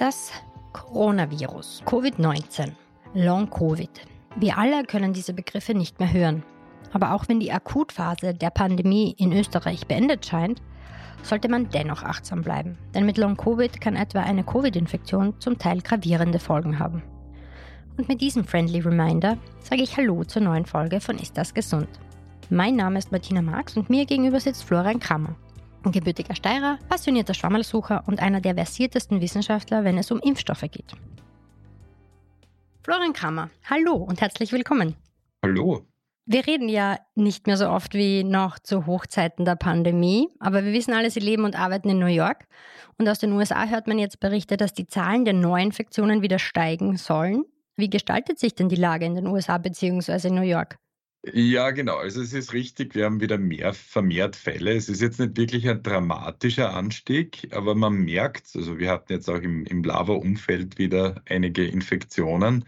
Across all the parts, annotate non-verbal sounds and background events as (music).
Das Coronavirus, Covid-19, Long-Covid. Wir alle können diese Begriffe nicht mehr hören. Aber auch wenn die Akutphase der Pandemie in Österreich beendet scheint, sollte man dennoch achtsam bleiben. Denn mit Long-Covid kann etwa eine Covid-Infektion zum Teil gravierende Folgen haben. Und mit diesem Friendly Reminder sage ich Hallo zur neuen Folge von Ist das gesund? Mein Name ist Martina Marx und mir gegenüber sitzt Florian Krammer. Ein gebürtiger Steirer, passionierter Schwammerlsucher und einer der versiertesten Wissenschaftler, wenn es um Impfstoffe geht. Florian Kramer, hallo und herzlich willkommen. Hallo. Wir reden ja nicht mehr so oft wie noch zu Hochzeiten der Pandemie, aber wir wissen alle, Sie leben und arbeiten in New York. Und aus den USA hört man jetzt Berichte, dass die Zahlen der Neuinfektionen wieder steigen sollen. Wie gestaltet sich denn die Lage in den USA bzw. New York? Ja, genau. Also es ist richtig, wir haben wieder mehr vermehrt Fälle. Es ist jetzt nicht wirklich ein dramatischer Anstieg, aber man merkt, also wir hatten jetzt auch im, im Lava-Umfeld wieder einige Infektionen.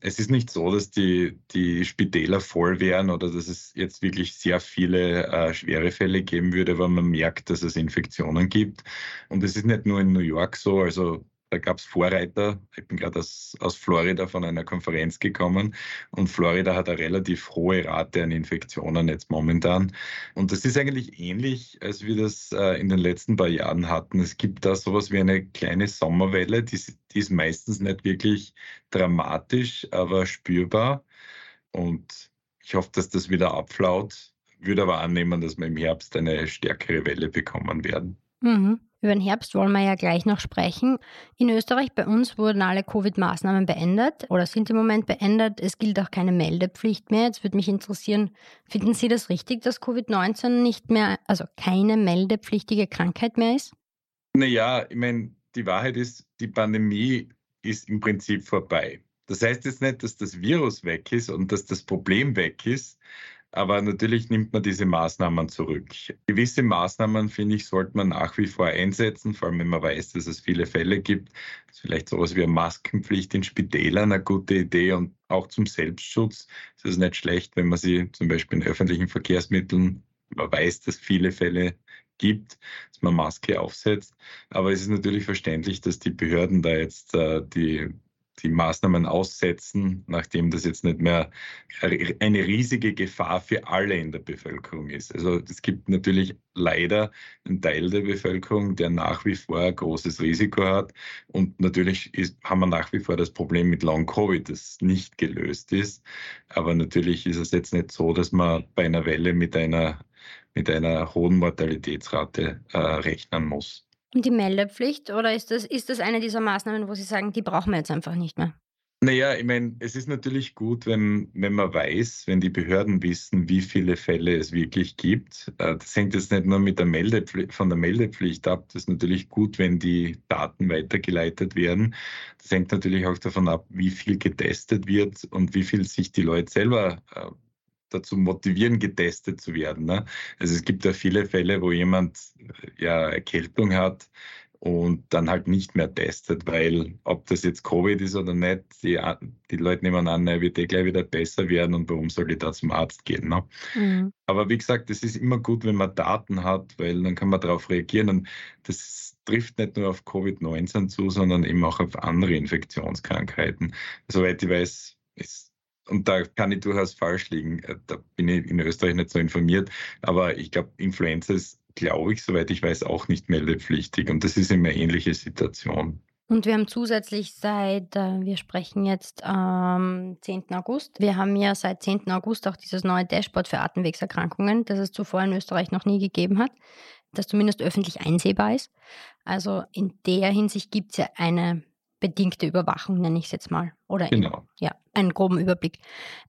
Es ist nicht so, dass die, die Spitäler voll wären oder dass es jetzt wirklich sehr viele äh, schwere Fälle geben würde, aber man merkt, dass es Infektionen gibt. Und es ist nicht nur in New York so, also da gab es Vorreiter. Ich bin gerade aus, aus Florida von einer Konferenz gekommen und Florida hat eine relativ hohe Rate an Infektionen jetzt momentan. Und das ist eigentlich ähnlich, als wir das äh, in den letzten paar Jahren hatten. Es gibt da sowas wie eine kleine Sommerwelle, die, die ist meistens nicht wirklich dramatisch, aber spürbar. Und ich hoffe, dass das wieder abflaut. Würde aber annehmen, dass wir im Herbst eine stärkere Welle bekommen werden. Mhm. Über den Herbst wollen wir ja gleich noch sprechen. In Österreich bei uns wurden alle Covid-Maßnahmen beendet oder sind im Moment beendet. Es gilt auch keine Meldepflicht mehr. Jetzt würde mich interessieren, finden Sie das richtig, dass Covid-19 nicht mehr, also keine meldepflichtige Krankheit mehr ist? Naja, ich meine, die Wahrheit ist, die Pandemie ist im Prinzip vorbei. Das heißt jetzt nicht, dass das Virus weg ist und dass das Problem weg ist, aber natürlich nimmt man diese Maßnahmen zurück. Gewisse Maßnahmen, finde ich, sollte man nach wie vor einsetzen, vor allem wenn man weiß, dass es viele Fälle gibt. Das ist vielleicht sowas wie eine Maskenpflicht in Spitälern eine gute Idee und auch zum Selbstschutz ist es nicht schlecht, wenn man sie zum Beispiel in öffentlichen Verkehrsmitteln, man weiß, dass viele Fälle gibt, dass man Maske aufsetzt. Aber es ist natürlich verständlich, dass die Behörden da jetzt äh, die die Maßnahmen aussetzen, nachdem das jetzt nicht mehr eine riesige Gefahr für alle in der Bevölkerung ist. Also es gibt natürlich leider einen Teil der Bevölkerung, der nach wie vor ein großes Risiko hat. Und natürlich ist, haben wir nach wie vor das Problem mit Long Covid, das nicht gelöst ist. Aber natürlich ist es jetzt nicht so, dass man bei einer Welle mit einer, mit einer hohen Mortalitätsrate äh, rechnen muss. Die Meldepflicht oder ist das, ist das eine dieser Maßnahmen, wo Sie sagen, die brauchen wir jetzt einfach nicht mehr? Naja, ich meine, es ist natürlich gut, wenn, wenn man weiß, wenn die Behörden wissen, wie viele Fälle es wirklich gibt. Äh, das hängt jetzt nicht nur mit der von der Meldepflicht ab. Das ist natürlich gut, wenn die Daten weitergeleitet werden. Das hängt natürlich auch davon ab, wie viel getestet wird und wie viel sich die Leute selber äh, dazu motivieren, getestet zu werden. Ne? Also es gibt ja viele Fälle, wo jemand ja Erkältung hat und dann halt nicht mehr testet, weil ob das jetzt Covid ist oder nicht, die, die Leute nehmen an, er wird eh gleich wieder besser werden und warum soll ich da zum Arzt gehen? Ne? Mhm. Aber wie gesagt, es ist immer gut, wenn man Daten hat, weil dann kann man darauf reagieren und das trifft nicht nur auf Covid-19 zu, sondern eben auch auf andere Infektionskrankheiten. Soweit ich weiß, ist und da kann ich durchaus falsch liegen. Äh, da bin ich in Österreich nicht so informiert. Aber ich glaube, Influenza ist, glaube ich, soweit ich weiß, auch nicht meldepflichtig. Und das ist immer eine ähnliche Situation. Und wir haben zusätzlich seit, äh, wir sprechen jetzt am 10. August, wir haben ja seit 10. August auch dieses neue Dashboard für Atemwegserkrankungen, das es zuvor in Österreich noch nie gegeben hat. das zumindest öffentlich einsehbar ist. Also in der Hinsicht gibt es ja eine bedingte Überwachung, nenne ich es jetzt mal. Oder genau. In, ja, einen groben Überblick.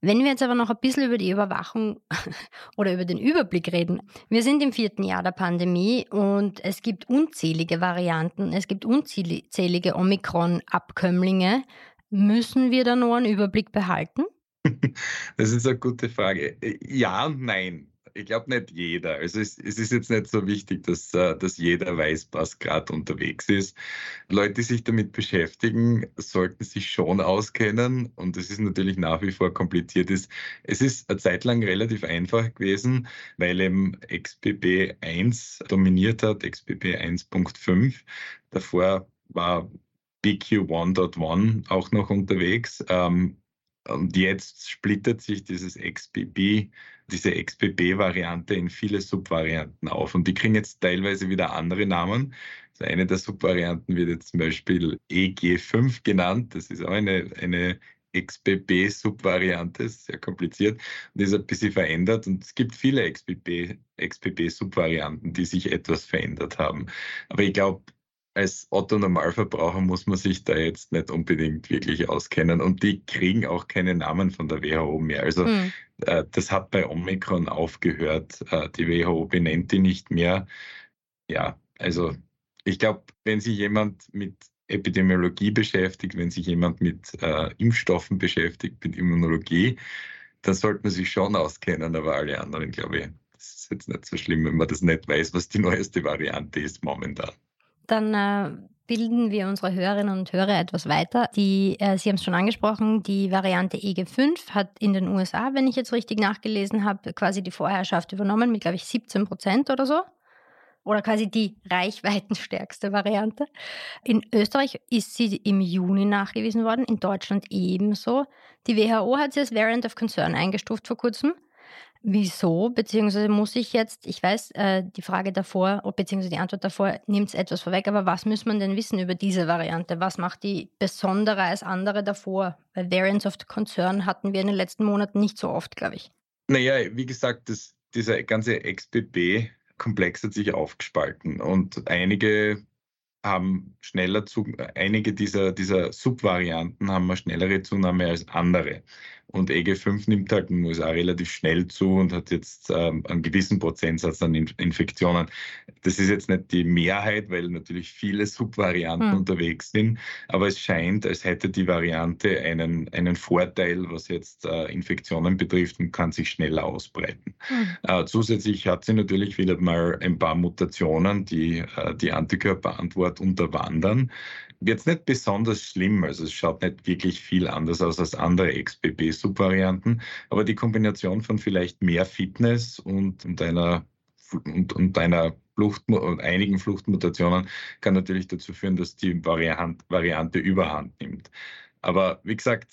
Wenn wir jetzt aber noch ein bisschen über die Überwachung (laughs) oder über den Überblick reden. Wir sind im vierten Jahr der Pandemie und es gibt unzählige Varianten, es gibt unzählige Omikron-Abkömmlinge. Müssen wir da noch einen Überblick behalten? (laughs) Das ist eine gute Frage. Ja und nein ich glaube nicht jeder. Also es, es, ist jetzt nicht so wichtig, dass, äh, dass jeder weiß, was gerade unterwegs ist. Leute, die sich damit beschäftigen, sollten sich schon auskennen und es ist natürlich nach wie vor kompliziert. Ist. Es ist eine Zeit lang relativ einfach gewesen, weil eben XBB 1 dominiert hat, XBB 1.5. Davor war BQ1.1 auch noch unterwegs. Ähm, und jetzt splittert sich dieses XBB, diese XBB-Variante in viele Subvarianten auf. Und die kriegen jetzt teilweise wieder andere Namen. Also eine der Subvarianten wird jetzt zum Beispiel EG5 genannt. Das ist auch eine, eine XBB-Subvariante, sehr kompliziert und ist ein bisschen verändert. Und es gibt viele XBB-Subvarianten, die sich etwas verändert haben. Aber ich glaube, als Otto-Normalverbraucher muss man sich da jetzt nicht unbedingt wirklich auskennen. Und die kriegen auch keine Namen von der WHO mehr. Also mhm. äh, das hat bei Omikron aufgehört. Äh, die WHO benennt die nicht mehr. Ja, also ich glaube, wenn sich jemand mit Epidemiologie beschäftigt, wenn sich jemand mit äh, Impfstoffen beschäftigt, mit Immunologie, dann sollte man sich schon auskennen, aber alle anderen, glaube ich, das ist jetzt nicht so schlimm, wenn man das nicht weiß, was die neueste Variante ist momentan. Dann äh, bilden wir unsere Hörerinnen und Hörer etwas weiter. Die, äh, Sie haben es schon angesprochen, die Variante EG5 hat in den USA, wenn ich jetzt richtig nachgelesen habe, quasi die Vorherrschaft übernommen mit, glaube ich, 17 Prozent oder so. Oder quasi die reichweitenstärkste Variante. In Österreich ist sie im Juni nachgewiesen worden, in Deutschland ebenso. Die WHO hat sie als Variant of Concern eingestuft vor kurzem. Wieso? Beziehungsweise muss ich jetzt, ich weiß, äh, die Frage davor, beziehungsweise die Antwort davor nimmt es etwas vorweg, aber was muss man denn wissen über diese Variante? Was macht die besonderer als andere davor? Weil Variants of Concern hatten wir in den letzten Monaten nicht so oft, glaube ich. Naja, wie gesagt, das, dieser ganze XBB-Komplex hat sich aufgespalten und einige haben schneller einige dieser, dieser Subvarianten haben eine schnellere Zunahme als andere. Und EG5 nimmt halt in den USA relativ schnell zu und hat jetzt ähm, einen gewissen Prozentsatz an Infektionen. Das ist jetzt nicht die Mehrheit, weil natürlich viele Subvarianten mhm. unterwegs sind, aber es scheint, als hätte die Variante einen, einen Vorteil, was jetzt äh, Infektionen betrifft und kann sich schneller ausbreiten. Mhm. Äh, zusätzlich hat sie natürlich wieder mal ein paar Mutationen, die äh, die Antikörperantwort unterwandern jetzt nicht besonders schlimm. Also es schaut nicht wirklich viel anders aus als andere XBB-Subvarianten, aber die Kombination von vielleicht mehr Fitness und, und einer und, und einer Flucht, und einigen Fluchtmutationen kann natürlich dazu führen, dass die Variant, Variante überhand nimmt. Aber wie gesagt,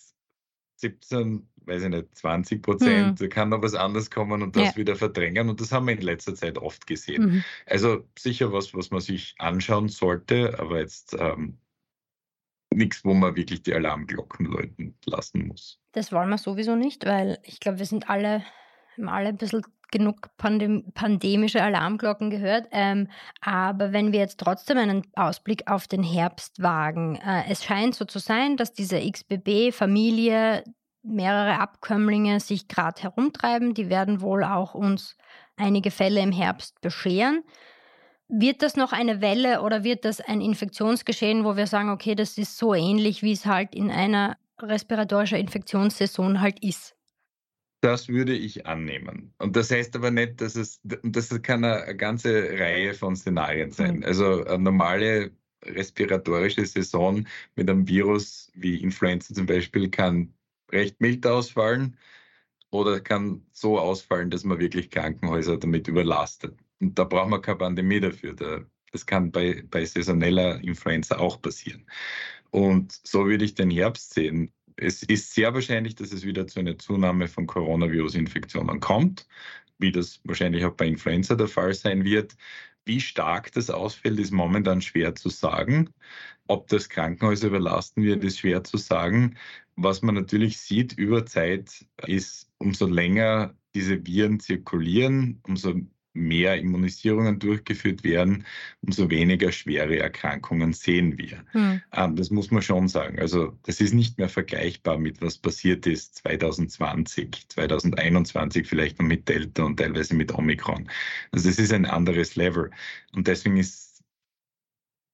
17, weiß ich nicht, 20 Prozent, mhm. kann noch was anderes kommen und das ja. wieder verdrängen. Und das haben wir in letzter Zeit oft gesehen. Mhm. Also sicher was, was man sich anschauen sollte, aber jetzt ähm, nichts, wo man wirklich die Alarmglocken läuten lassen muss. Das wollen wir sowieso nicht, weil ich glaube, wir sind alle, haben alle ein bisschen genug pandem pandemische Alarmglocken gehört. Ähm, aber wenn wir jetzt trotzdem einen Ausblick auf den Herbst wagen, äh, es scheint so zu sein, dass diese XBB-Familie mehrere Abkömmlinge sich gerade herumtreiben. Die werden wohl auch uns einige Fälle im Herbst bescheren. Wird das noch eine Welle oder wird das ein Infektionsgeschehen, wo wir sagen, okay, das ist so ähnlich, wie es halt in einer respiratorischen Infektionssaison halt ist? Das würde ich annehmen. Und das heißt aber nicht, dass es, das kann eine ganze Reihe von Szenarien sein. Mhm. Also eine normale respiratorische Saison mit einem Virus wie Influenza zum Beispiel kann recht mild ausfallen oder kann so ausfallen, dass man wirklich Krankenhäuser damit überlastet. Und da braucht man keine Pandemie dafür. das kann bei, bei saisoneller Influenza auch passieren. Und so würde ich den Herbst sehen. Es ist sehr wahrscheinlich, dass es wieder zu einer Zunahme von Coronavirus-Infektionen kommt, wie das wahrscheinlich auch bei Influenza der Fall sein wird. Wie stark das ausfällt, ist momentan schwer zu sagen. Ob das Krankenhäuser überlasten wird, ist schwer zu sagen. Was man natürlich sieht über Zeit ist, umso länger diese Viren zirkulieren, umso mehr Immunisierungen durchgeführt werden, umso weniger schwere Erkrankungen sehen wir. Hm. Ähm, das muss man schon sagen. Also das ist nicht mehr vergleichbar mit was passiert ist 2020, 2021 vielleicht noch mit Delta und teilweise mit Omikron. Also das ist ein anderes Level. Und deswegen ist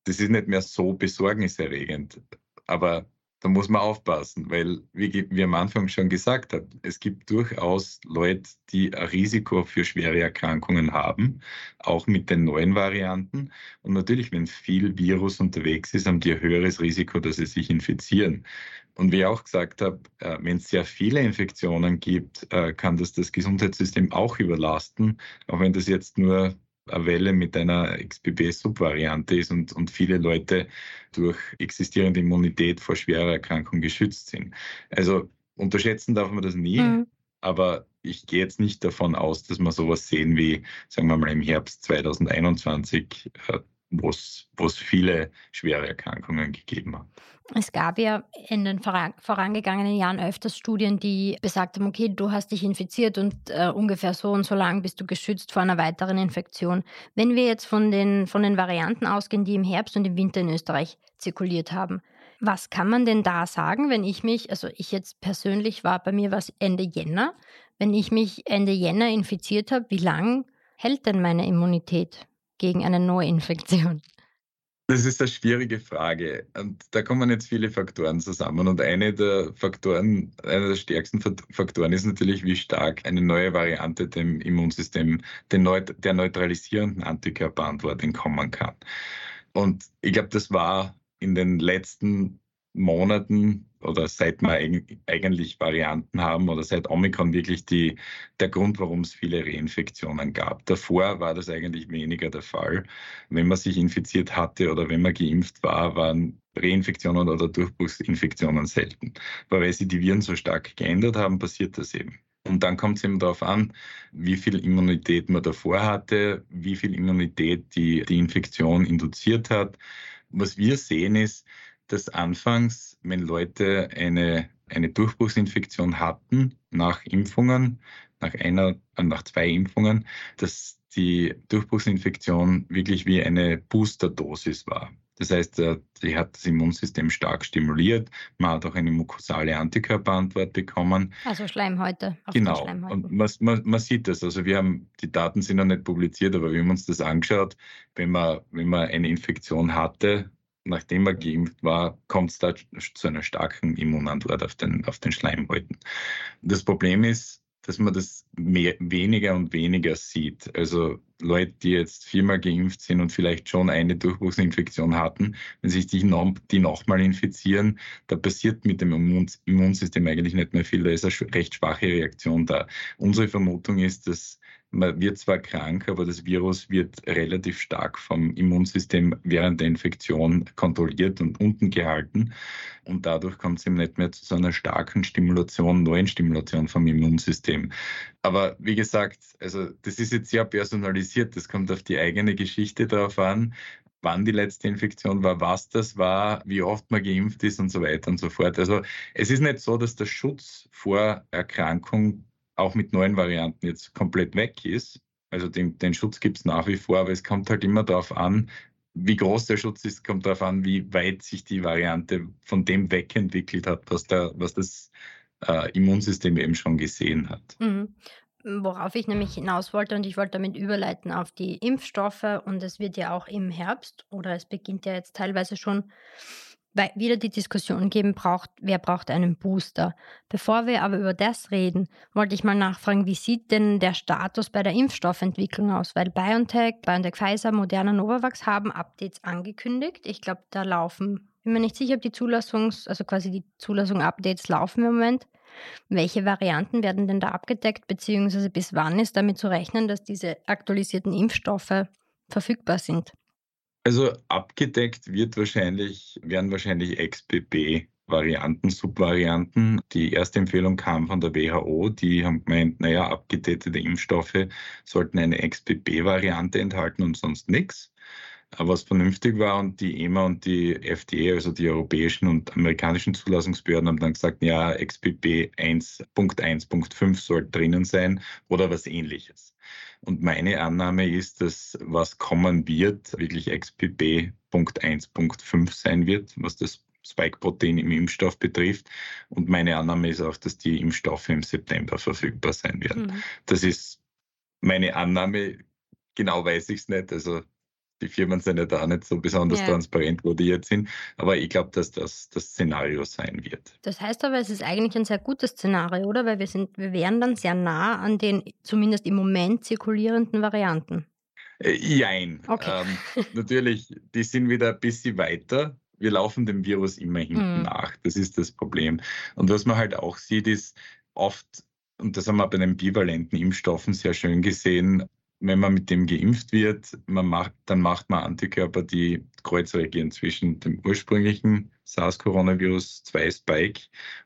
das ist nicht mehr so besorgniserregend. Aber da muss man aufpassen, weil, wie wir am Anfang schon gesagt haben, es gibt durchaus Leute, die ein Risiko für schwere Erkrankungen haben, auch mit den neuen Varianten. Und natürlich, wenn viel Virus unterwegs ist, haben die ein höheres Risiko, dass sie sich infizieren. Und wie ich auch gesagt habe, äh, wenn es sehr viele Infektionen gibt, äh, kann das das Gesundheitssystem auch überlasten, auch wenn das jetzt nur eine Welle mit einer XBB-Subvariante ist und, und viele Leute durch existierende Immunität vor schwerer Erkrankung geschützt sind. Also unterschätzen darf man das nie, mhm. aber ich gehe jetzt nicht davon aus, dass wir sowas sehen wie, sagen wir mal, im Herbst 2021, wo es viele schwere Erkrankungen gegeben hat. Es gab ja in den vorangegangenen Jahren öfters Studien, die besagt haben, okay, du hast dich infiziert und äh, ungefähr so und so lang bist du geschützt vor einer weiteren Infektion. Wenn wir jetzt von den, von den Varianten ausgehen, die im Herbst und im Winter in Österreich zirkuliert haben, was kann man denn da sagen, wenn ich mich, also ich jetzt persönlich war, bei mir was Ende Jänner, wenn ich mich Ende Jänner infiziert habe, wie lang hält denn meine Immunität gegen eine Neuinfektion? Das ist eine schwierige Frage. Und da kommen jetzt viele Faktoren zusammen. Und eine der Faktoren, einer der stärksten Faktoren ist natürlich, wie stark eine neue Variante dem Immunsystem, Neut der neutralisierenden Antikörperantwort entkommen kann. Und ich glaube, das war in den letzten Monaten oder seit wir eigentlich Varianten haben oder seit Omikron wirklich die, der Grund, warum es viele Reinfektionen gab. Davor war das eigentlich weniger der Fall. Wenn man sich infiziert hatte oder wenn man geimpft war, waren Reinfektionen oder Durchbruchsinfektionen selten. Aber weil sich die Viren so stark geändert haben, passiert das eben. Und dann kommt es eben darauf an, wie viel Immunität man davor hatte, wie viel Immunität die, die Infektion induziert hat. Was wir sehen ist, dass anfangs, wenn Leute eine, eine Durchbruchsinfektion hatten nach Impfungen, nach einer, äh, nach zwei Impfungen, dass die Durchbruchsinfektion wirklich wie eine Boosterdosis war. Das heißt, äh, die hat das Immunsystem stark stimuliert. Man hat auch eine mukosale Antikörperantwort bekommen. Also Schleimhäute. genau. Und man, man, man, sieht das. Also wir haben, die Daten sind noch nicht publiziert, aber wir haben uns das angeschaut. Wenn man, wenn man eine Infektion hatte, nachdem er geimpft war, kommt es da zu einer starken Immunantwort auf den, auf den Schleimhäuten. Das Problem ist, dass man das mehr, weniger und weniger sieht. Also Leute, die jetzt viermal geimpft sind und vielleicht schon eine Durchbruchsinfektion hatten, wenn sich die, noch, die nochmal infizieren, da passiert mit dem Immunsystem eigentlich nicht mehr viel. Da ist eine recht schwache Reaktion da. Unsere Vermutung ist, dass man wird zwar krank, aber das Virus wird relativ stark vom Immunsystem während der Infektion kontrolliert und unten gehalten. Und dadurch kommt es eben nicht mehr zu so einer starken Stimulation, neuen Stimulation vom Immunsystem. Aber wie gesagt, also das ist jetzt sehr personalisiert. Das kommt auf die eigene Geschichte drauf an wann die letzte Infektion war, was das war, wie oft man geimpft ist und so weiter und so fort. Also es ist nicht so, dass der Schutz vor Erkrankung auch mit neuen Varianten jetzt komplett weg ist. Also den, den Schutz gibt es nach wie vor, aber es kommt halt immer darauf an, wie groß der Schutz ist, kommt darauf an, wie weit sich die Variante von dem wegentwickelt hat, was, der, was das äh, Immunsystem eben schon gesehen hat. Mhm. Worauf ich nämlich hinaus wollte und ich wollte damit überleiten auf die Impfstoffe und es wird ja auch im Herbst oder es beginnt ja jetzt teilweise schon wieder die Diskussion geben, braucht, wer braucht einen Booster. Bevor wir aber über das reden, wollte ich mal nachfragen, wie sieht denn der Status bei der Impfstoffentwicklung aus? Weil BioNTech, BioNTech Pfizer, Moderna, Novavax haben Updates angekündigt. Ich glaube, da laufen, bin mir nicht sicher, ob die Zulassungs-, also quasi die Zulassung-Updates laufen im Moment. Welche Varianten werden denn da abgedeckt, beziehungsweise bis wann ist damit zu rechnen, dass diese aktualisierten Impfstoffe verfügbar sind? Also abgedeckt wird wahrscheinlich, werden wahrscheinlich XBB Varianten, Subvarianten. Die erste Empfehlung kam von der WHO. Die haben gemeint, naja, abgedatete Impfstoffe sollten eine XBB-Variante enthalten und sonst nichts. Was vernünftig war und die EMA und die FDA, also die europäischen und amerikanischen Zulassungsbehörden, haben dann gesagt, ja, XBB 1.1.5 soll drinnen sein oder was ähnliches. Und meine Annahme ist, dass was kommen wird, wirklich XBB.1.5 sein wird, was das Spike-Protein im Impfstoff betrifft. Und meine Annahme ist auch, dass die Impfstoffe im September verfügbar sein werden. Mhm. Das ist meine Annahme. Genau weiß ich es nicht. Also die Firmen sind ja da nicht so besonders ja. transparent, wo die jetzt sind. Aber ich glaube, dass das das Szenario sein wird. Das heißt aber, es ist eigentlich ein sehr gutes Szenario, oder? Weil wir sind, wir wären dann sehr nah an den zumindest im Moment zirkulierenden Varianten. Äh, jein. Okay. Ähm, (laughs) natürlich, die sind wieder ein bisschen weiter. Wir laufen dem Virus immer hinten mhm. nach. Das ist das Problem. Und was man halt auch sieht, ist oft, und das haben wir bei den bivalenten Impfstoffen sehr schön gesehen, wenn man mit dem geimpft wird, man macht, dann macht man Antikörper, die Kreuz reagieren zwischen dem ursprünglichen SARS-Coronavirus 2 Spike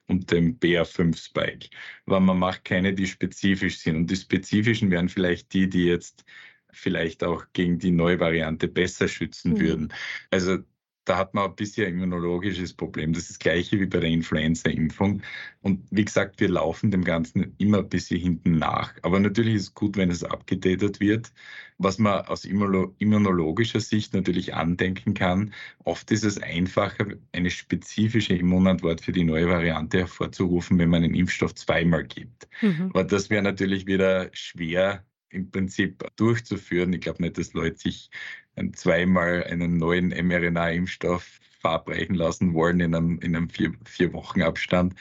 und dem BA5 Spike. Aber man macht keine, die spezifisch sind. Und die spezifischen wären vielleicht die, die jetzt vielleicht auch gegen die neue Variante besser schützen mhm. würden. Also da hat man ein bisschen ein immunologisches Problem. Das ist das gleiche wie bei der Influenza-Impfung. Und wie gesagt, wir laufen dem Ganzen immer ein bisschen hinten nach. Aber natürlich ist es gut, wenn es abgedatet wird. Was man aus immunologischer Sicht natürlich andenken kann, oft ist es einfacher, eine spezifische Immunantwort für die neue Variante hervorzurufen, wenn man einen Impfstoff zweimal gibt. Mhm. Aber das wäre natürlich wieder schwer im Prinzip durchzuführen. Ich glaube nicht, dass Leute sich zweimal einen neuen mRNA-Impfstoff verabreichen lassen wollen in einem, in einem vier, vier Wochen Abstand.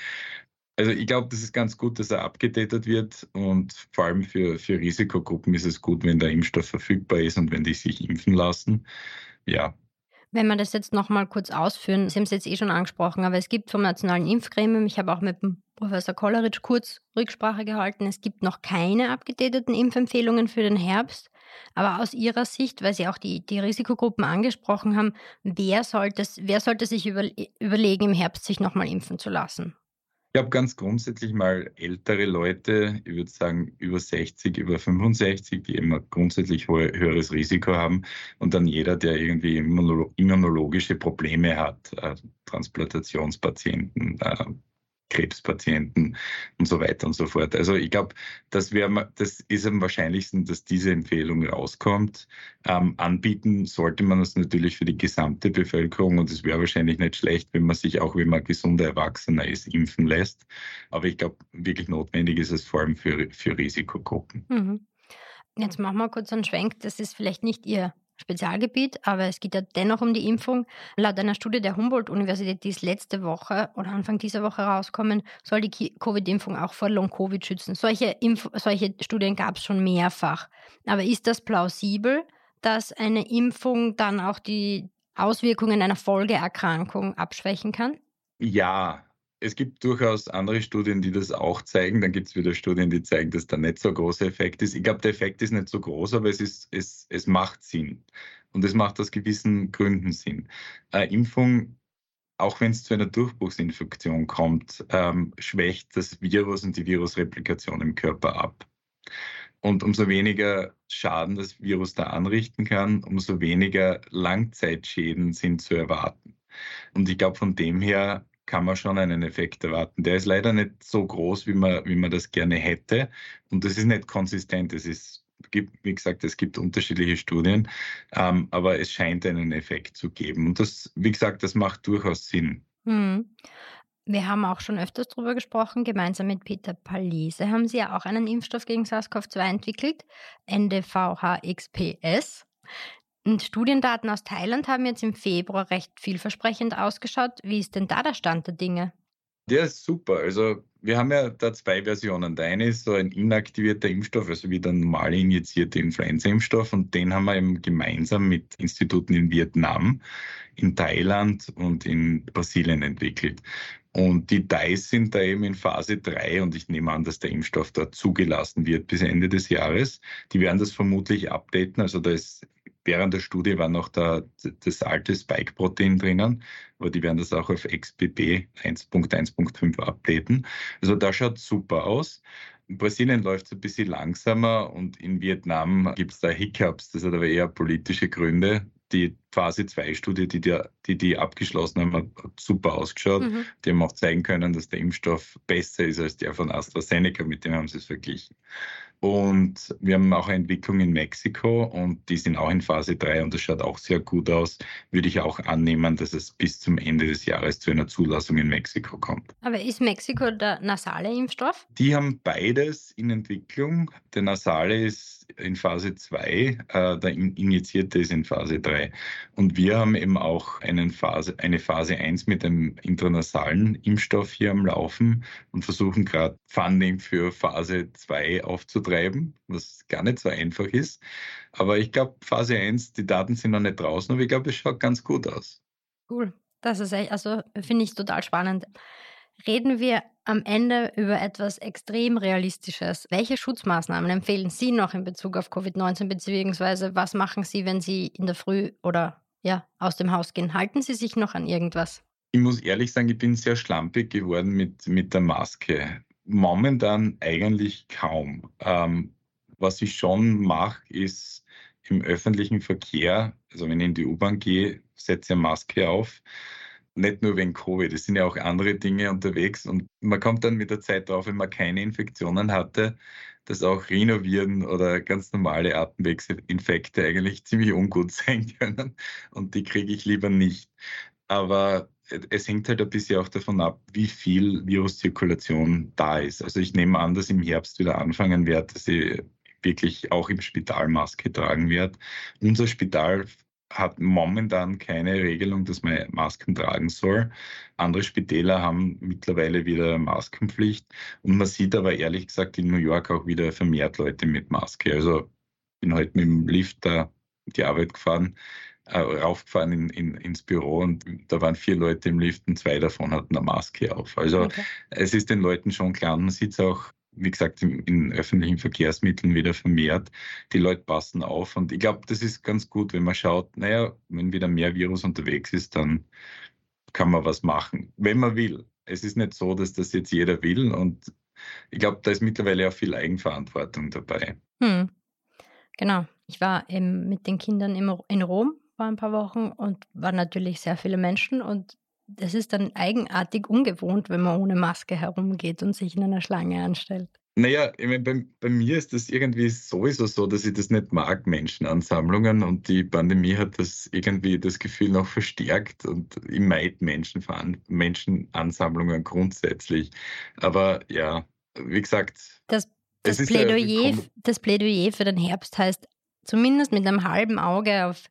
Also ich glaube, das ist ganz gut, dass er abgedatet wird und vor allem für, für Risikogruppen ist es gut, wenn der Impfstoff verfügbar ist und wenn die sich impfen lassen. Ja, wenn wir das jetzt nochmal kurz ausführen, Sie haben es jetzt eh schon angesprochen, aber es gibt vom Nationalen Impfgremium, ich habe auch mit dem Professor Kolleritsch kurz Rücksprache gehalten, es gibt noch keine abgedateten Impfempfehlungen für den Herbst. Aber aus Ihrer Sicht, weil Sie auch die, die Risikogruppen angesprochen haben, wer sollte, wer sollte sich über, überlegen, im Herbst sich nochmal impfen zu lassen? Ich habe ganz grundsätzlich mal ältere Leute, ich würde sagen über 60, über 65, die immer grundsätzlich höheres Risiko haben. Und dann jeder, der irgendwie immunologische Probleme hat, äh, Transplantationspatienten, äh, Krebspatienten und so weiter und so fort. Also ich glaube, das, das ist am wahrscheinlichsten, dass diese Empfehlung rauskommt. Ähm, anbieten sollte man es natürlich für die gesamte Bevölkerung und es wäre wahrscheinlich nicht schlecht, wenn man sich auch, wenn man gesunder Erwachsener ist, impfen lässt. Aber ich glaube, wirklich notwendig ist es vor allem für, für Risikogruppen. Mhm. Jetzt machen wir kurz einen Schwenk. Das ist vielleicht nicht Ihr Spezialgebiet, aber es geht ja dennoch um die Impfung. Laut einer Studie der Humboldt-Universität, die ist letzte Woche oder Anfang dieser Woche rauskommen, soll die Covid-Impfung auch vor Long-Covid schützen. Solche, Impf solche Studien gab es schon mehrfach. Aber ist das plausibel, dass eine Impfung dann auch die Auswirkungen einer Folgeerkrankung abschwächen kann? Ja, es gibt durchaus andere Studien, die das auch zeigen. Dann gibt es wieder Studien, die zeigen, dass da nicht so ein großer Effekt ist. Ich glaube, der Effekt ist nicht so groß, aber es, ist, es, es macht Sinn. Und es macht aus gewissen Gründen Sinn. Eine Impfung, auch wenn es zu einer Durchbruchsinfektion kommt, ähm, schwächt das Virus und die Virusreplikation im Körper ab. Und umso weniger Schaden das Virus da anrichten kann, umso weniger Langzeitschäden sind zu erwarten. Und ich glaube, von dem her kann man schon einen Effekt erwarten. Der ist leider nicht so groß, wie man, wie man das gerne hätte. Und das ist nicht konsistent. Es ist, gibt, wie gesagt, es gibt unterschiedliche Studien, ähm, aber es scheint einen Effekt zu geben. Und das, wie gesagt, das macht durchaus Sinn. Hm. Wir haben auch schon öfters darüber gesprochen. Gemeinsam mit Peter Palese haben Sie ja auch einen Impfstoff gegen SARS-CoV-2 entwickelt, NDVHXPS. Und Studiendaten aus Thailand haben jetzt im Februar recht vielversprechend ausgeschaut. Wie ist denn da der Stand der Dinge? Der ist super. Also wir haben ja da zwei Versionen. Der eine ist so ein inaktivierter Impfstoff, also wie der normale injizierte Influenza-Impfstoff. Und den haben wir eben gemeinsam mit Instituten in Vietnam, in Thailand und in Brasilien entwickelt. Und die DICE sind da eben in Phase 3 und ich nehme an, dass der Impfstoff dort zugelassen wird bis Ende des Jahres. Die werden das vermutlich updaten. Also da ist während der Studie war noch da, das alte Spike-Protein drinnen, aber die werden das auch auf XBB 1.1.5 updaten. Also da schaut super aus. In Brasilien läuft es ein bisschen langsamer und in Vietnam gibt es da Hiccups. Das hat aber eher politische Gründe. Die Phase 2-Studie, die, die die, die abgeschlossen haben, hat super ausgeschaut. Mhm. Die haben auch zeigen können, dass der Impfstoff besser ist als der von AstraZeneca, mit dem haben sie es verglichen. Und wir haben auch eine Entwicklung in Mexiko und die sind auch in Phase 3 und das schaut auch sehr gut aus. Würde ich auch annehmen, dass es bis zum Ende des Jahres zu einer Zulassung in Mexiko kommt. Aber ist Mexiko der nasale Impfstoff? Die haben beides in Entwicklung. Der nasale ist in Phase 2, äh, der injizierte ist in Phase 3. Und wir haben eben auch Phase, eine Phase 1 mit dem intranasalen Impfstoff hier am Laufen und versuchen gerade Funding für Phase 2 aufzutreiben, was gar nicht so einfach ist. Aber ich glaube, Phase 1, die Daten sind noch nicht draußen, aber ich glaube, es schaut ganz gut aus. Cool. Das ist echt, also finde ich total spannend. Reden wir am Ende über etwas extrem Realistisches. Welche Schutzmaßnahmen empfehlen Sie noch in Bezug auf Covid-19, beziehungsweise was machen Sie, wenn Sie in der Früh oder ja, aus dem Haus gehen? Halten Sie sich noch an irgendwas? Ich muss ehrlich sagen, ich bin sehr schlampig geworden mit, mit der Maske. Momentan eigentlich kaum. Ähm, was ich schon mache, ist im öffentlichen Verkehr, also wenn ich in die U-Bahn gehe, setze ich eine Maske auf nicht nur wegen Covid, es sind ja auch andere Dinge unterwegs und man kommt dann mit der Zeit drauf, wenn man keine Infektionen hatte, dass auch Rhinoviren oder ganz normale Atemwegsinfekte eigentlich ziemlich ungut (laughs) sein können und die kriege ich lieber nicht. Aber es hängt halt ein bisschen auch davon ab, wie viel Viruszirkulation da ist. Also ich nehme an, dass im Herbst wieder anfangen wird, dass ich wirklich auch im Spital Maske tragen werde. Unser Spital hat momentan keine Regelung, dass man Masken tragen soll. Andere Spitäler haben mittlerweile wieder Maskenpflicht. Und man sieht aber ehrlich gesagt in New York auch wieder vermehrt Leute mit Maske. Also bin heute mit dem Lift da die Arbeit gefahren, raufgefahren in, in, ins Büro und da waren vier Leute im Lift und zwei davon hatten eine Maske auf. Also okay. es ist den Leuten schon klar. Man sieht es auch wie gesagt, in, in, öffentlichen Verkehrsmitteln wieder vermehrt. Die Leute passen auf und ich glaube, das ist ganz gut, wenn man schaut, naja, wenn wieder mehr Virus unterwegs ist, dann kann man was machen, wenn man will. Es ist nicht so, dass das jetzt jeder will und ich glaube, da ist mittlerweile auch viel Eigenverantwortung dabei. Hm. Genau. Ich war eben mit den Kindern in Rom vor ein paar Wochen und waren natürlich sehr viele Menschen und das ist dann eigenartig ungewohnt, wenn man ohne Maske herumgeht und sich in einer Schlange anstellt. Naja, ich meine, bei, bei, mir ist das irgendwie sowieso so, dass ich das nicht mag, Menschenansammlungen. Und die Pandemie hat das irgendwie das Gefühl noch verstärkt. Und ich meid Menschen, Menschenansammlungen grundsätzlich. Aber ja, wie gesagt. Das, das, Plädoyer, das Plädoyer für den Herbst heißt, zumindest mit einem halben Auge auf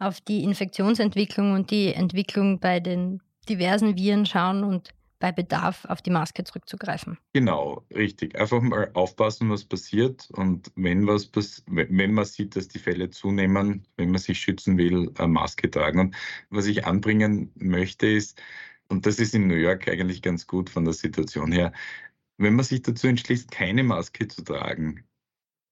auf die Infektionsentwicklung und die Entwicklung bei den diversen Viren schauen und bei Bedarf auf die Maske zurückzugreifen. Genau, richtig. Einfach mal aufpassen, was passiert und wenn was wenn man sieht, dass die Fälle zunehmen, wenn man sich schützen will, eine Maske tragen. Und was ich anbringen möchte ist, und das ist in New York eigentlich ganz gut von der Situation her, wenn man sich dazu entschließt, keine Maske zu tragen,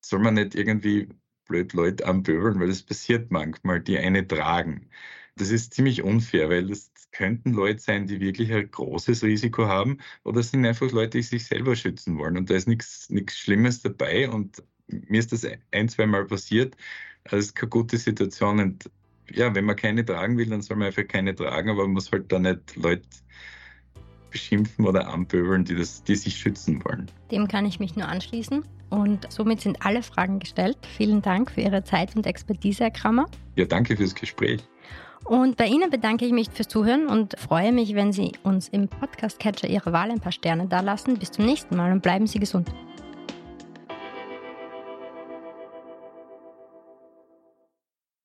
soll man nicht irgendwie blöd Leute anböbeln, weil das passiert manchmal, die eine tragen. Das ist ziemlich unfair, weil das könnten Leute sein, die wirklich ein großes Risiko haben oder sind einfach Leute, die sich selber schützen wollen. Und da ist nichts, nichts Schlimmes dabei. Und mir ist das ein, zwei Mal passiert. Das ist keine gute Situation. Und ja, wenn man keine tragen will, dann soll man einfach keine tragen, aber man muss halt da nicht Leute beschimpfen oder anpöbeln, die, das, die sich schützen wollen. Dem kann ich mich nur anschließen. Und somit sind alle Fragen gestellt. Vielen Dank für Ihre Zeit und Expertise, Herr Krammer. Ja, danke fürs Gespräch. Und bei Ihnen bedanke ich mich fürs Zuhören und freue mich, wenn Sie uns im Podcast-Catcher Ihrer Wahl ein paar Sterne dalassen. Bis zum nächsten Mal und bleiben Sie gesund.